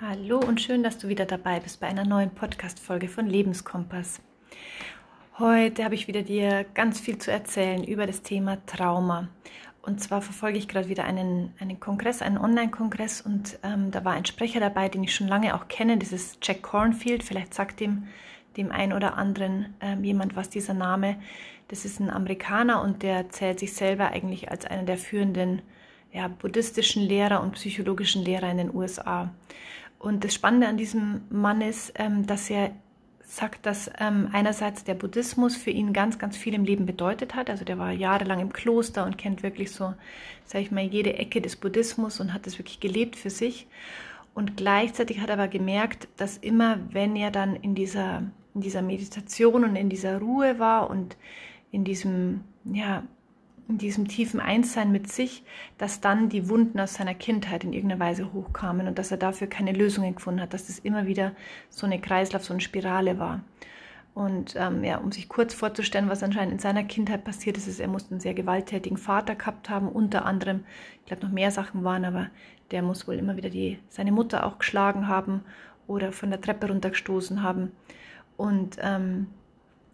Hallo und schön, dass du wieder dabei bist bei einer neuen Podcast-Folge von Lebenskompass. Heute habe ich wieder dir ganz viel zu erzählen über das Thema Trauma. Und zwar verfolge ich gerade wieder einen, einen Kongress, einen Online-Kongress und ähm, da war ein Sprecher dabei, den ich schon lange auch kenne, dieses Jack Cornfield. Vielleicht sagt dem, dem einen oder anderen ähm, jemand was dieser Name. Das ist ein Amerikaner und der zählt sich selber eigentlich als einer der führenden ja, buddhistischen Lehrer und psychologischen Lehrer in den USA. Und das Spannende an diesem Mann ist, ähm, dass er sagt, dass ähm, einerseits der Buddhismus für ihn ganz, ganz viel im Leben bedeutet hat. Also der war jahrelang im Kloster und kennt wirklich so, sage ich mal, jede Ecke des Buddhismus und hat es wirklich gelebt für sich. Und gleichzeitig hat er aber gemerkt, dass immer, wenn er dann in dieser, in dieser Meditation und in dieser Ruhe war und in diesem, ja, in diesem tiefen Einssein mit sich, dass dann die Wunden aus seiner Kindheit in irgendeiner Weise hochkamen und dass er dafür keine Lösungen gefunden hat, dass das immer wieder so eine Kreislauf, so eine Spirale war. Und ähm, ja, um sich kurz vorzustellen, was anscheinend in seiner Kindheit passiert ist, ist, er muss einen sehr gewalttätigen Vater gehabt haben, unter anderem, ich glaube noch mehr Sachen waren, aber der muss wohl immer wieder die, seine Mutter auch geschlagen haben oder von der Treppe runtergestoßen haben. Und ähm,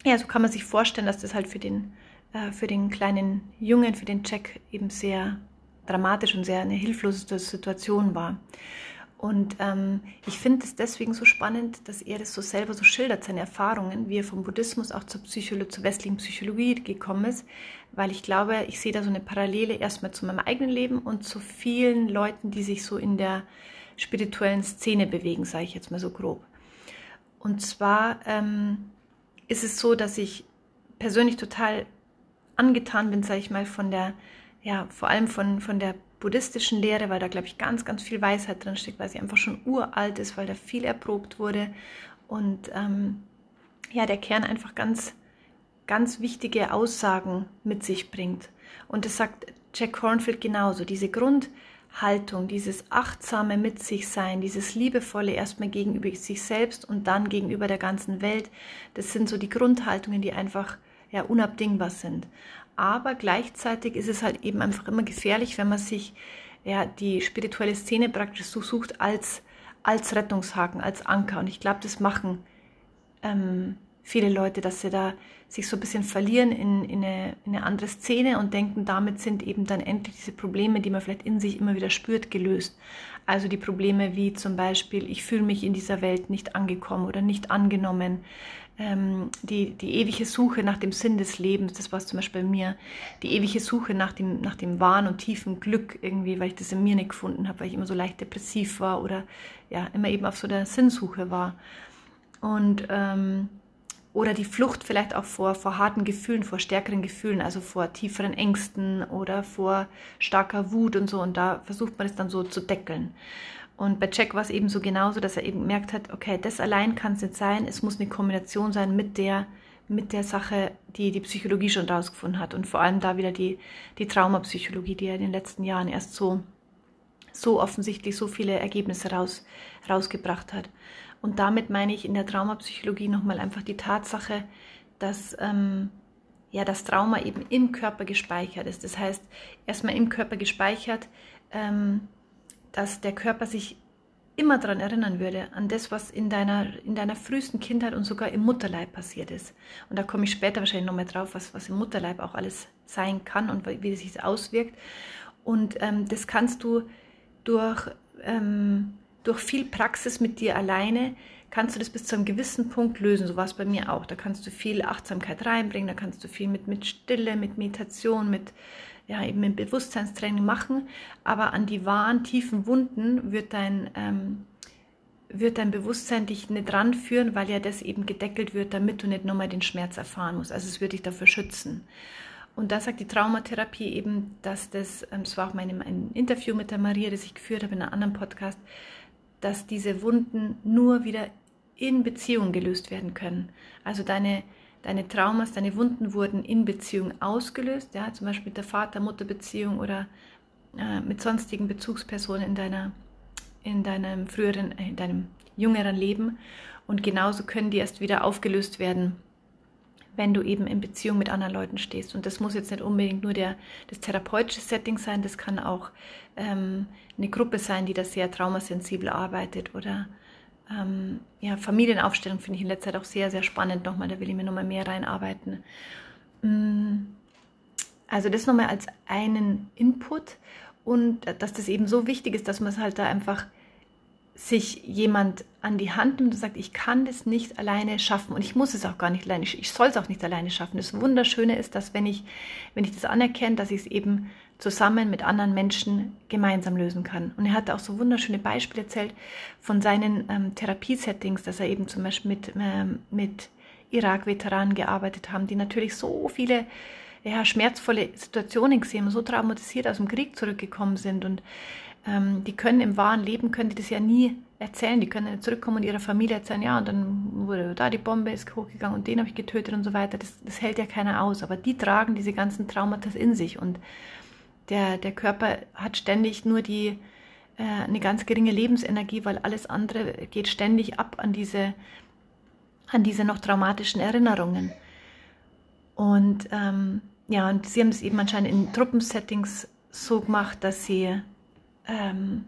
ja, so kann man sich vorstellen, dass das halt für den äh, für den kleinen Jungen, für den Jack eben sehr dramatisch und sehr eine hilflose Situation war. Und ähm, ich finde es deswegen so spannend, dass er das so selber so schildert, seine Erfahrungen, wie er vom Buddhismus auch zur, Psycholo zur westlichen Psychologie gekommen ist, weil ich glaube, ich sehe da so eine Parallele erstmal zu meinem eigenen Leben und zu vielen Leuten, die sich so in der spirituellen Szene bewegen, sage ich jetzt mal so grob. Und zwar ähm, ist es so, dass ich persönlich total angetan bin, sage ich mal, von der, ja, vor allem von, von der buddhistischen Lehre, weil da, glaube ich, ganz, ganz viel Weisheit drin steckt, weil sie einfach schon uralt ist, weil da viel erprobt wurde und ähm, ja, der Kern einfach ganz, ganz wichtige Aussagen mit sich bringt. Und das sagt Jack Cornfield genauso, diese Grundhaltung, dieses achtsame mit sich sein, dieses liebevolle erstmal gegenüber sich selbst und dann gegenüber der ganzen Welt, das sind so die Grundhaltungen, die einfach ja, unabdingbar sind. Aber gleichzeitig ist es halt eben einfach immer gefährlich, wenn man sich ja, die spirituelle Szene praktisch so sucht als, als Rettungshaken, als Anker. Und ich glaube, das machen ähm, viele Leute, dass sie da sich so ein bisschen verlieren in, in, eine, in eine andere Szene und denken, damit sind eben dann endlich diese Probleme, die man vielleicht in sich immer wieder spürt, gelöst. Also die Probleme wie zum Beispiel, ich fühle mich in dieser Welt nicht angekommen oder nicht angenommen, ähm, die, die ewige Suche nach dem Sinn des Lebens, das war zum Beispiel bei mir, die ewige Suche nach dem, nach dem wahren und tiefen Glück irgendwie, weil ich das in mir nicht gefunden habe, weil ich immer so leicht depressiv war oder ja, immer eben auf so der Sinnsuche war. Und ähm, oder die Flucht vielleicht auch vor, vor harten Gefühlen, vor stärkeren Gefühlen, also vor tieferen Ängsten oder vor starker Wut und so. Und da versucht man es dann so zu deckeln. Und bei Jack war es eben so genauso, dass er eben gemerkt hat, okay, das allein kann es nicht sein, es muss eine Kombination sein mit der, mit der Sache, die die Psychologie schon rausgefunden hat. Und vor allem da wieder die, die Traumapsychologie, die er in den letzten Jahren erst so, so offensichtlich so viele Ergebnisse raus, rausgebracht hat. Und damit meine ich in der Traumapsychologie nochmal einfach die Tatsache, dass ähm, ja, das Trauma eben im Körper gespeichert ist. Das heißt, erstmal im Körper gespeichert, ähm, dass der Körper sich immer daran erinnern würde, an das, was in deiner, in deiner frühesten Kindheit und sogar im Mutterleib passiert ist. Und da komme ich später wahrscheinlich nochmal drauf, was, was im Mutterleib auch alles sein kann und wie es sich auswirkt. Und ähm, das kannst du durch, ähm, durch viel Praxis mit dir alleine, kannst du das bis zu einem gewissen Punkt lösen. So war es bei mir auch. Da kannst du viel Achtsamkeit reinbringen, da kannst du viel mit, mit Stille, mit Meditation, mit ja, eben im Bewusstseinstraining machen, aber an die wahren tiefen Wunden wird dein, ähm, wird dein Bewusstsein dich nicht ranführen, weil ja das eben gedeckelt wird, damit du nicht nochmal den Schmerz erfahren musst. Also es wird dich dafür schützen. Und da sagt die Traumatherapie eben, dass das, ähm, das war auch mein, ein Interview mit der Maria, das ich geführt habe in einem anderen Podcast, dass diese Wunden nur wieder in Beziehung gelöst werden können. Also deine deine Traumas, deine Wunden wurden in Beziehung ausgelöst, ja, zum Beispiel mit der Vater-Mutter-Beziehung oder äh, mit sonstigen Bezugspersonen in deiner, in deinem früheren, äh, in deinem jüngeren Leben. Und genauso können die erst wieder aufgelöst werden, wenn du eben in Beziehung mit anderen Leuten stehst. Und das muss jetzt nicht unbedingt nur der, das therapeutische Setting sein, das kann auch ähm, eine Gruppe sein, die da sehr traumasensibel arbeitet oder ähm, ja, Familienaufstellung finde ich in letzter Zeit auch sehr, sehr spannend nochmal, da will ich mir nochmal mehr reinarbeiten. Mm, also das nochmal als einen Input und dass das eben so wichtig ist, dass man es halt da einfach sich jemand an die Hand nimmt und sagt, ich kann das nicht alleine schaffen und ich muss es auch gar nicht alleine, ich soll es auch nicht alleine schaffen. Das Wunderschöne ist, dass wenn ich, wenn ich das anerkenne, dass ich es eben zusammen mit anderen Menschen gemeinsam lösen kann. Und er hat auch so wunderschöne Beispiele erzählt von seinen ähm, Therapiesettings, dass er eben zum Beispiel mit, ähm, mit Irak-Veteranen gearbeitet haben, die natürlich so viele ja, schmerzvolle Situationen gesehen haben, so traumatisiert aus dem Krieg zurückgekommen sind und ähm, die können im wahren Leben, können die das ja nie erzählen, die können zurückkommen und ihrer Familie erzählen, ja, und dann wurde da die Bombe ist hochgegangen und den habe ich getötet und so weiter. Das, das hält ja keiner aus, aber die tragen diese ganzen Traumata in sich und der, der Körper hat ständig nur die, äh, eine ganz geringe Lebensenergie, weil alles andere geht ständig ab an diese, an diese noch traumatischen Erinnerungen. Und ähm, ja, und sie haben es eben anscheinend in Truppensettings so gemacht, dass sie ähm,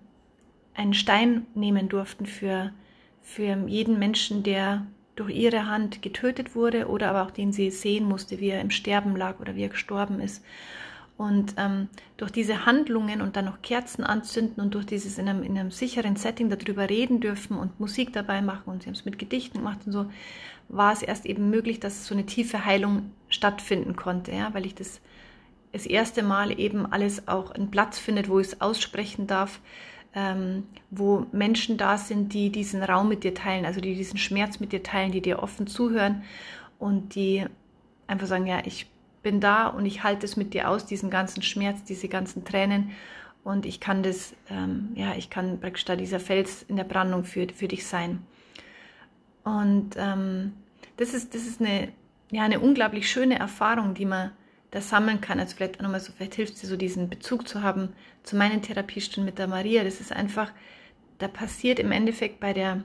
einen Stein nehmen durften für, für jeden Menschen, der durch ihre Hand getötet wurde oder aber auch den sie sehen musste, wie er im Sterben lag oder wie er gestorben ist. Und ähm, durch diese Handlungen und dann noch Kerzen anzünden und durch dieses in einem, in einem sicheren Setting darüber reden dürfen und Musik dabei machen und sie haben es mit Gedichten gemacht und so, war es erst eben möglich, dass so eine tiefe Heilung stattfinden konnte, ja, weil ich das das erste Mal eben alles auch einen Platz findet, wo ich es aussprechen darf, ähm, wo Menschen da sind, die diesen Raum mit dir teilen, also die diesen Schmerz mit dir teilen, die dir offen zuhören und die einfach sagen, ja, ich bin da und ich halte es mit dir aus, diesen ganzen Schmerz, diese ganzen Tränen und ich kann das, ähm, ja, ich kann praktisch da dieser Fels in der Brandung für, für dich sein. Und ähm, das ist, das ist eine, ja, eine unglaublich schöne Erfahrung, die man da sammeln kann. Also vielleicht auch nochmal so, vielleicht hilft dir so diesen Bezug zu haben zu meinen Therapiestunden mit der Maria. Das ist einfach, da passiert im Endeffekt bei der,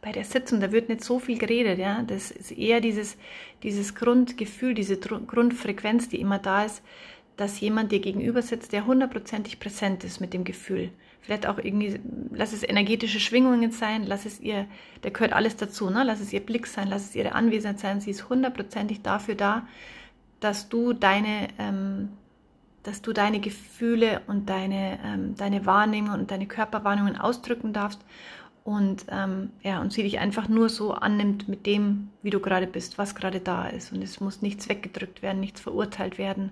bei der Sitzung, da wird nicht so viel geredet, ja. Das ist eher dieses, dieses Grundgefühl, diese Grundfrequenz, die immer da ist, dass jemand dir gegenüber sitzt, der hundertprozentig präsent ist mit dem Gefühl. Vielleicht auch irgendwie, lass es energetische Schwingungen sein, lass es ihr, da gehört alles dazu, ne? Lass es ihr Blick sein, lass es ihre Anwesenheit sein. Sie ist hundertprozentig dafür da, dass du deine, ähm, dass du deine Gefühle und deine, ähm, deine Wahrnehmung und deine Körperwahrnehmungen ausdrücken darfst und, ähm, ja, und sie dich einfach nur so annimmt mit dem, wie du gerade bist, was gerade da ist. Und es muss nichts weggedrückt werden, nichts verurteilt werden,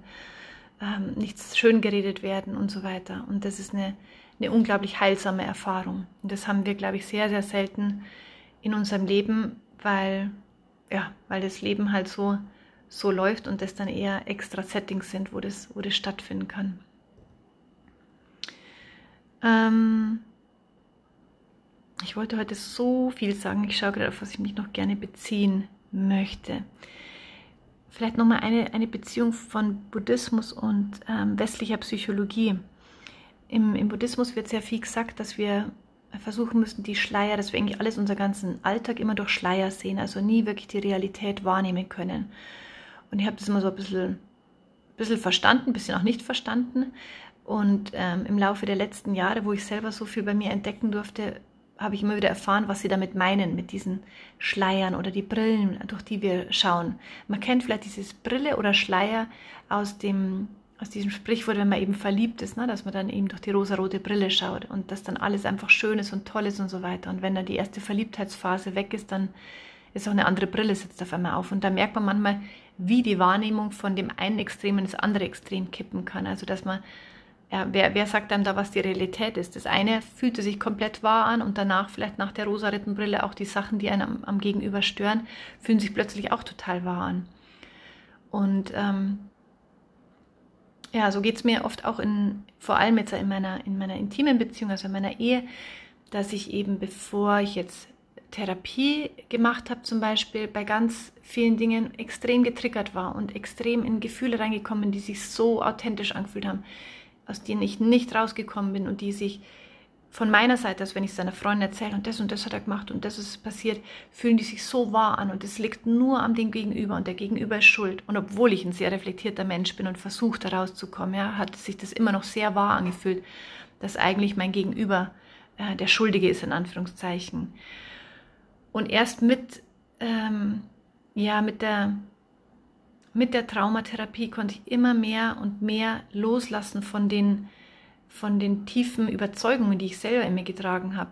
ähm, nichts schön geredet werden und so weiter. Und das ist eine, eine unglaublich heilsame Erfahrung. Und das haben wir, glaube ich, sehr, sehr selten in unserem Leben, weil, ja, weil das Leben halt so so läuft und das dann eher extra Settings sind, wo das, wo das stattfinden kann. Ähm ich wollte heute so viel sagen. Ich schaue gerade auf, was ich mich noch gerne beziehen möchte. Vielleicht nochmal eine, eine Beziehung von Buddhismus und ähm, westlicher Psychologie. Im, Im Buddhismus wird sehr viel gesagt, dass wir versuchen müssen, die Schleier, dass wir eigentlich alles, unser ganzen Alltag immer durch Schleier sehen, also nie wirklich die Realität wahrnehmen können. Und ich habe das immer so ein bisschen, bisschen verstanden, ein bisschen auch nicht verstanden. Und ähm, im Laufe der letzten Jahre, wo ich selber so viel bei mir entdecken durfte, habe ich immer wieder erfahren, was sie damit meinen, mit diesen Schleiern oder die Brillen, durch die wir schauen. Man kennt vielleicht dieses Brille oder Schleier aus dem aus diesem Sprichwort, wenn man eben verliebt ist, ne, dass man dann eben durch die rosarote Brille schaut und dass dann alles einfach schön ist und toll ist und so weiter. Und wenn dann die erste Verliebtheitsphase weg ist, dann ist auch eine andere Brille sitzt auf einmal auf. Und da merkt man manchmal, wie die Wahrnehmung von dem einen Extrem ins andere Extrem kippen kann. Also dass man, ja, wer, wer sagt einem da, was die Realität ist? Das eine fühlte sich komplett wahr an und danach vielleicht nach der rosa Brille auch die Sachen, die einen am, am, Gegenüber stören, fühlen sich plötzlich auch total wahr an. Und ähm, ja, so geht es mir oft auch in, vor allem jetzt in meiner, in meiner intimen Beziehung, also in meiner Ehe, dass ich eben, bevor ich jetzt Therapie gemacht habe, zum Beispiel bei ganz vielen Dingen extrem getriggert war und extrem in Gefühle reingekommen, die sich so authentisch angefühlt haben, aus denen ich nicht rausgekommen bin und die sich von meiner Seite, als wenn ich es seiner Freundin erzähle und das und das hat er gemacht und das ist passiert, fühlen die sich so wahr an und es liegt nur am dem Gegenüber und der Gegenüber ist schuld. Und obwohl ich ein sehr reflektierter Mensch bin und versucht, da rauszukommen, ja, hat sich das immer noch sehr wahr angefühlt, dass eigentlich mein Gegenüber äh, der Schuldige ist, in Anführungszeichen. Und erst mit, ähm, ja, mit der, mit der Traumatherapie konnte ich immer mehr und mehr loslassen von den von den tiefen Überzeugungen, die ich selber in mir getragen habe.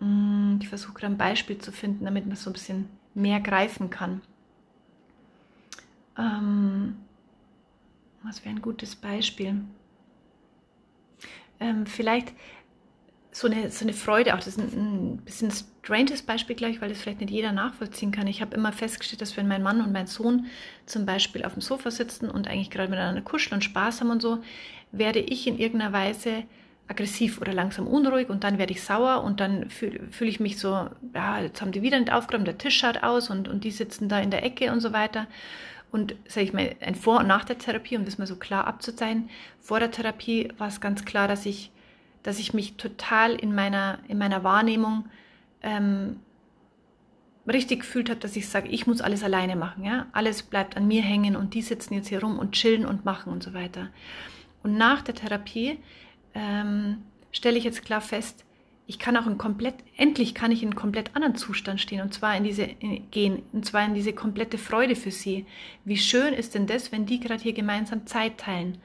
Mm, ich versuche ein Beispiel zu finden, damit man so ein bisschen mehr greifen kann. Ähm, was wäre ein gutes Beispiel? Ähm, vielleicht so eine, so eine Freude auch. Das ist ein, ein bisschen stranges Beispiel gleich, weil das vielleicht nicht jeder nachvollziehen kann. Ich habe immer festgestellt, dass wenn mein Mann und mein Sohn zum Beispiel auf dem Sofa sitzen und eigentlich gerade miteinander kuscheln und Spaß haben und so, werde ich in irgendeiner Weise aggressiv oder langsam unruhig und dann werde ich sauer und dann fühle fühl ich mich so, ja, jetzt haben die wieder nicht aufgeräumt, der Tisch schaut aus und, und die sitzen da in der Ecke und so weiter. Und sage ich mal, ein Vor- und Nach der Therapie, um das mal so klar abzuzeigen, vor der Therapie war es ganz klar, dass ich, dass ich mich total in meiner, in meiner Wahrnehmung ähm, richtig gefühlt habe, dass ich sage, ich muss alles alleine machen. Ja? Alles bleibt an mir hängen und die sitzen jetzt hier rum und chillen und machen und so weiter. Und nach der Therapie ähm, stelle ich jetzt klar fest, ich kann auch in komplett, endlich kann ich in einem komplett anderen Zustand stehen und zwar in diese, in, gehen, und zwar in diese komplette Freude für sie. Wie schön ist denn das, wenn die gerade hier gemeinsam Zeit teilen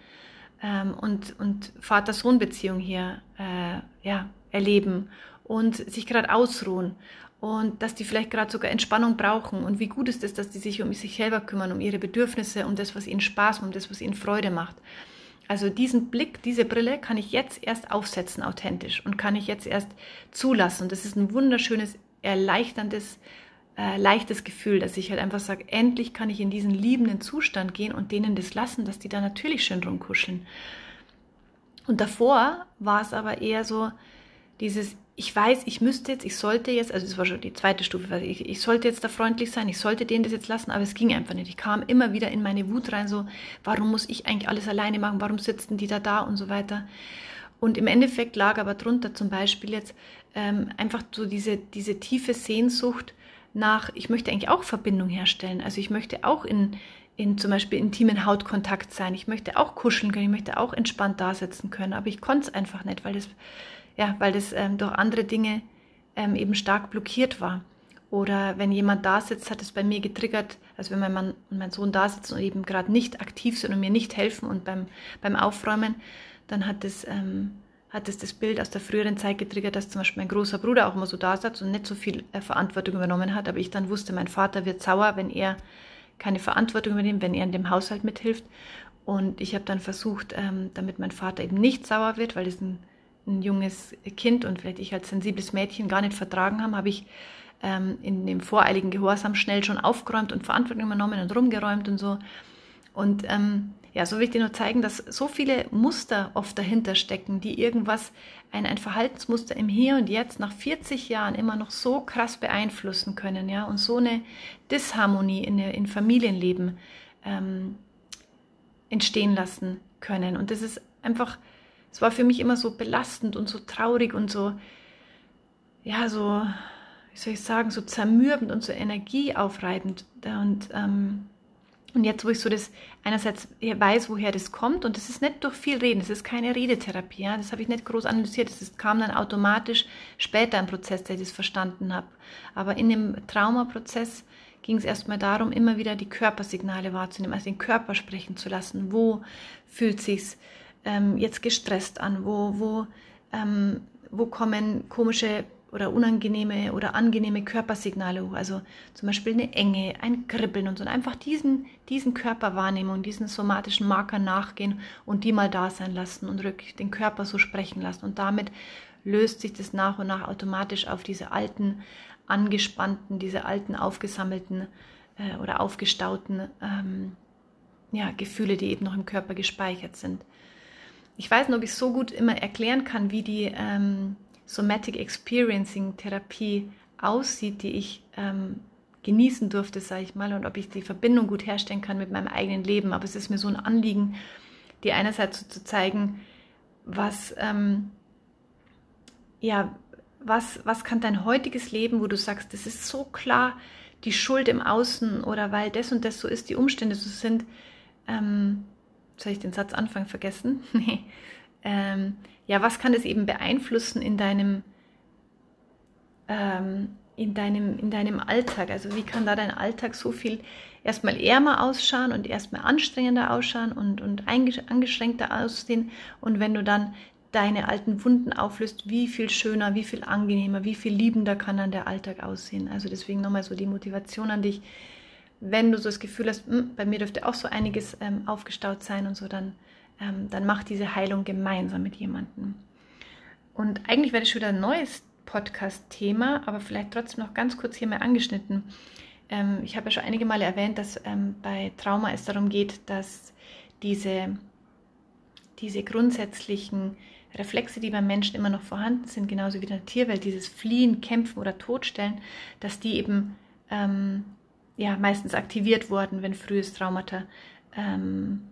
ähm, und, und Vater-Sohn-Beziehung hier äh, ja, erleben und sich gerade ausruhen und dass die vielleicht gerade sogar Entspannung brauchen und wie gut ist es, dass die sich um sich selber kümmern, um ihre Bedürfnisse, um das, was ihnen Spaß macht, um das, was ihnen Freude macht. Also diesen Blick, diese Brille kann ich jetzt erst aufsetzen, authentisch und kann ich jetzt erst zulassen. Und das ist ein wunderschönes, erleichterndes, äh, leichtes Gefühl, dass ich halt einfach sage, endlich kann ich in diesen liebenden Zustand gehen und denen das lassen, dass die da natürlich schön rumkuscheln. Und davor war es aber eher so dieses, ich weiß, ich müsste jetzt, ich sollte jetzt, also das war schon die zweite Stufe, ich, ich sollte jetzt da freundlich sein, ich sollte denen das jetzt lassen, aber es ging einfach nicht. Ich kam immer wieder in meine Wut rein, so, warum muss ich eigentlich alles alleine machen, warum sitzen die da da und so weiter. Und im Endeffekt lag aber drunter zum Beispiel jetzt ähm, einfach so diese, diese tiefe Sehnsucht nach, ich möchte eigentlich auch Verbindung herstellen. Also ich möchte auch in, in zum Beispiel intimen Hautkontakt sein. Ich möchte auch kuscheln können, ich möchte auch entspannt da sitzen können, aber ich konnte es einfach nicht, weil das ja, weil das ähm, durch andere Dinge ähm, eben stark blockiert war. Oder wenn jemand da sitzt, hat es bei mir getriggert, also wenn mein Mann und mein Sohn da sitzen und eben gerade nicht aktiv sind und mir nicht helfen und beim, beim Aufräumen, dann hat es, ähm, hat es das Bild aus der früheren Zeit getriggert, dass zum Beispiel mein großer Bruder auch immer so da saß und nicht so viel äh, Verantwortung übernommen hat. Aber ich dann wusste, mein Vater wird sauer, wenn er keine Verantwortung übernimmt, wenn er in dem Haushalt mithilft. Und ich habe dann versucht, ähm, damit mein Vater eben nicht sauer wird, weil das ein ein junges Kind und vielleicht ich als sensibles Mädchen gar nicht vertragen haben, habe ich ähm, in dem voreiligen Gehorsam schnell schon aufgeräumt und Verantwortung übernommen und rumgeräumt und so. Und ähm, ja, so will ich dir nur zeigen, dass so viele Muster oft dahinter stecken, die irgendwas, ein, ein Verhaltensmuster im Hier und Jetzt nach 40 Jahren immer noch so krass beeinflussen können, ja, und so eine Disharmonie in, in Familienleben ähm, entstehen lassen können. Und das ist einfach es war für mich immer so belastend und so traurig und so, ja, so, wie soll ich sagen, so zermürbend und so energieaufreibend. Und, ähm, und jetzt, wo ich so das einerseits weiß, woher das kommt, und das ist nicht durch viel Reden, das ist keine Redetherapie, ja, das habe ich nicht groß analysiert, das ist, kam dann automatisch später im Prozess, dass ich das verstanden habe. Aber in dem Traumaprozess ging es erstmal darum, immer wieder die Körpersignale wahrzunehmen, also den Körper sprechen zu lassen. Wo fühlt sich's ähm, jetzt gestresst an? Wo, wo, ähm, wo kommen komische oder unangenehme oder angenehme Körpersignale hoch? Also zum Beispiel eine Enge, ein Kribbeln und so. Und einfach diesen, diesen Körperwahrnehmung, diesen somatischen Marker nachgehen und die mal da sein lassen und wirklich den Körper so sprechen lassen. Und damit löst sich das nach und nach automatisch auf diese alten, angespannten, diese alten, aufgesammelten äh, oder aufgestauten ähm, ja, Gefühle, die eben noch im Körper gespeichert sind ich weiß nicht, ob ich so gut immer erklären kann, wie die ähm, Somatic Experiencing Therapie aussieht, die ich ähm, genießen durfte, sage ich mal, und ob ich die Verbindung gut herstellen kann mit meinem eigenen Leben. Aber es ist mir so ein Anliegen, die einerseits so zu zeigen, was, ähm, ja, was, was kann dein heutiges Leben, wo du sagst, das ist so klar die Schuld im Außen oder weil das und das so ist, die Umstände so sind, ähm, soll ich den Satz Anfang vergessen? nee. Ähm, ja, was kann das eben beeinflussen in deinem, ähm, in deinem, in deinem Alltag? Also wie kann da dein Alltag so viel erstmal ärmer ausschauen und erstmal anstrengender ausschauen und, und angeschränkter aussehen? Und wenn du dann deine alten Wunden auflöst, wie viel schöner, wie viel angenehmer, wie viel liebender kann dann der Alltag aussehen. Also deswegen nochmal so die Motivation an dich. Wenn du so das Gefühl hast, hm, bei mir dürfte auch so einiges ähm, aufgestaut sein und so, dann, ähm, dann mach diese Heilung gemeinsam mit jemandem. Und eigentlich wäre das schon wieder ein neues Podcast-Thema, aber vielleicht trotzdem noch ganz kurz hier mal angeschnitten. Ähm, ich habe ja schon einige Male erwähnt, dass ähm, bei Trauma es darum geht, dass diese, diese grundsätzlichen Reflexe, die beim Menschen immer noch vorhanden sind, genauso wie in der Tierwelt, dieses Fliehen, Kämpfen oder Todstellen, dass die eben ähm, ja, meistens aktiviert wurden, wenn frühes Traumata ähm,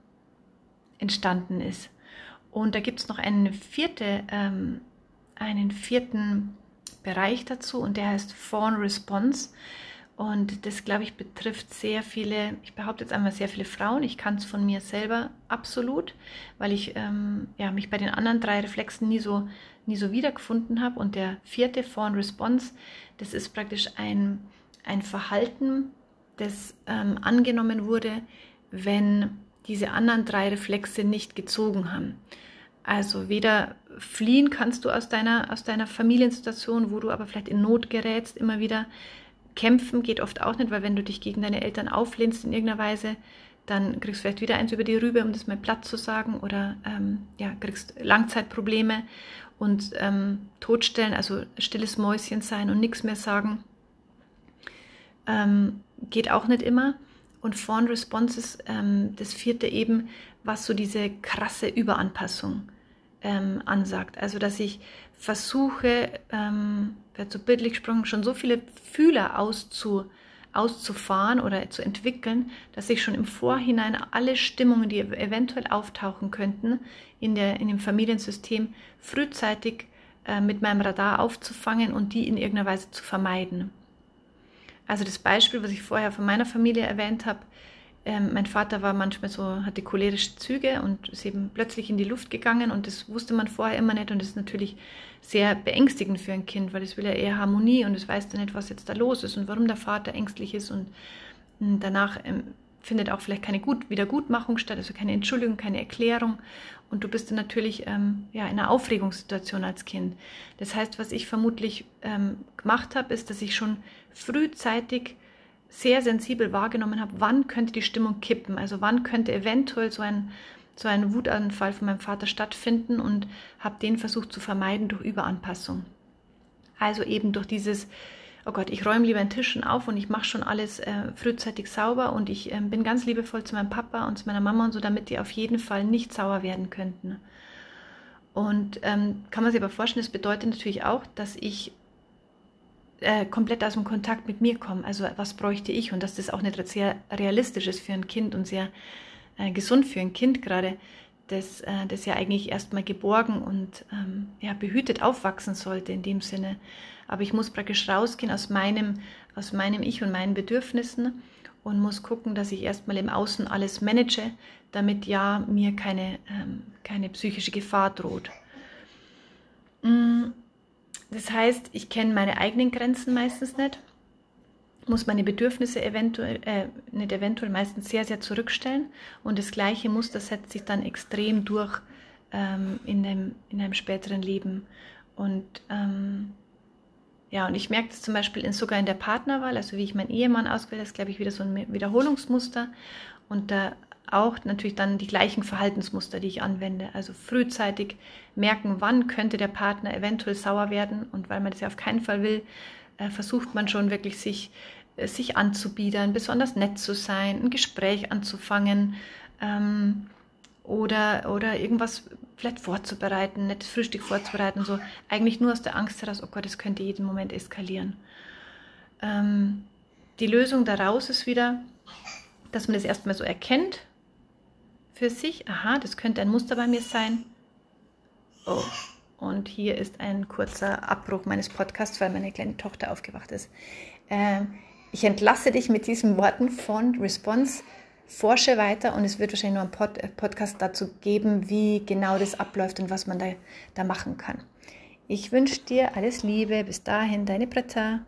entstanden ist. Und da gibt es noch eine vierte, ähm, einen vierten Bereich dazu und der heißt Fawn Response. Und das, glaube ich, betrifft sehr viele, ich behaupte jetzt einmal sehr viele Frauen. Ich kann es von mir selber absolut, weil ich ähm, ja, mich bei den anderen drei Reflexen nie so, nie so wiedergefunden habe. Und der vierte Fawn Response, das ist praktisch ein, ein Verhalten, das ähm, angenommen wurde, wenn diese anderen drei Reflexe nicht gezogen haben. Also weder fliehen kannst du aus deiner, aus deiner Familiensituation, wo du aber vielleicht in Not gerätst, immer wieder Kämpfen geht oft auch nicht, weil wenn du dich gegen deine Eltern auflehnst in irgendeiner Weise, dann kriegst du vielleicht wieder eins über die Rübe, um das mal platt zu sagen, oder ähm, ja, kriegst Langzeitprobleme und ähm, Todstellen, also stilles Mäuschen sein und nichts mehr sagen, ähm, geht auch nicht immer. Und Fawn Responses, ähm, das vierte eben, was so diese krasse Überanpassung ähm, ansagt. Also, dass ich versuche, ähm, wird so bildlich gesprochen, schon so viele Fühler auszu, auszufahren oder zu entwickeln, dass ich schon im Vorhinein alle Stimmungen, die eventuell auftauchen könnten in, der, in dem Familiensystem, frühzeitig äh, mit meinem Radar aufzufangen und die in irgendeiner Weise zu vermeiden. Also das Beispiel, was ich vorher von meiner Familie erwähnt habe, ähm, mein Vater war manchmal so, hatte cholerische Züge und ist eben plötzlich in die Luft gegangen und das wusste man vorher immer nicht und das ist natürlich sehr beängstigend für ein Kind, weil es will ja eher Harmonie und es weiß dann nicht, was jetzt da los ist und warum der Vater ängstlich ist und, danach ähm, findet auch vielleicht keine Gut Wiedergutmachung statt, also keine Entschuldigung, keine Erklärung und du bist dann natürlich ähm, ja, in einer Aufregungssituation als Kind. Das heißt, was ich vermutlich ähm, gemacht habe, ist, dass ich schon frühzeitig sehr sensibel wahrgenommen habe, wann könnte die Stimmung kippen, also wann könnte eventuell so ein, so ein Wutanfall von meinem Vater stattfinden und habe den versucht zu vermeiden durch Überanpassung. Also eben durch dieses, oh Gott, ich räume lieber einen Tisch auf und ich mache schon alles äh, frühzeitig sauber und ich äh, bin ganz liebevoll zu meinem Papa und zu meiner Mama und so, damit die auf jeden Fall nicht sauer werden könnten. Und ähm, kann man sich aber vorstellen, das bedeutet natürlich auch, dass ich äh, komplett aus dem Kontakt mit mir kommen. Also was bräuchte ich? Und dass das auch nicht sehr realistisch ist für ein Kind und sehr äh, gesund für ein Kind gerade, das, äh, das ja eigentlich erstmal geborgen und ähm, ja, behütet aufwachsen sollte in dem Sinne. Aber ich muss praktisch rausgehen aus meinem, aus meinem Ich und meinen Bedürfnissen und muss gucken, dass ich erstmal im Außen alles manage, damit ja mir keine, ähm, keine psychische Gefahr droht. Mm das heißt, ich kenne meine eigenen Grenzen meistens nicht, muss meine Bedürfnisse eventuell, äh, nicht eventuell, meistens sehr, sehr zurückstellen. Und das gleiche Muster setzt sich dann extrem durch ähm, in, dem, in einem späteren Leben. Und ähm, ja, und ich merke das zum Beispiel in, sogar in der Partnerwahl, also wie ich meinen Ehemann auswähle, ist, glaube ich, wieder so ein Wiederholungsmuster. Und da auch natürlich dann die gleichen Verhaltensmuster, die ich anwende. Also frühzeitig merken, wann könnte der Partner eventuell sauer werden. Und weil man das ja auf keinen Fall will, äh, versucht man schon wirklich sich, äh, sich anzubiedern, besonders nett zu sein, ein Gespräch anzufangen ähm, oder, oder irgendwas vielleicht vorzubereiten, nettes Frühstück vorzubereiten. So eigentlich nur aus der Angst heraus, oh Gott, es könnte jeden Moment eskalieren. Ähm, die Lösung daraus ist wieder, dass man das erstmal so erkennt, für sich, aha, das könnte ein Muster bei mir sein. Oh. und hier ist ein kurzer Abbruch meines Podcasts, weil meine kleine Tochter aufgewacht ist. Ähm, ich entlasse dich mit diesen Worten von Response. Forsche weiter und es wird wahrscheinlich noch einen Pod äh, Podcast dazu geben, wie genau das abläuft und was man da, da machen kann. Ich wünsche dir alles Liebe. Bis dahin, deine Britta.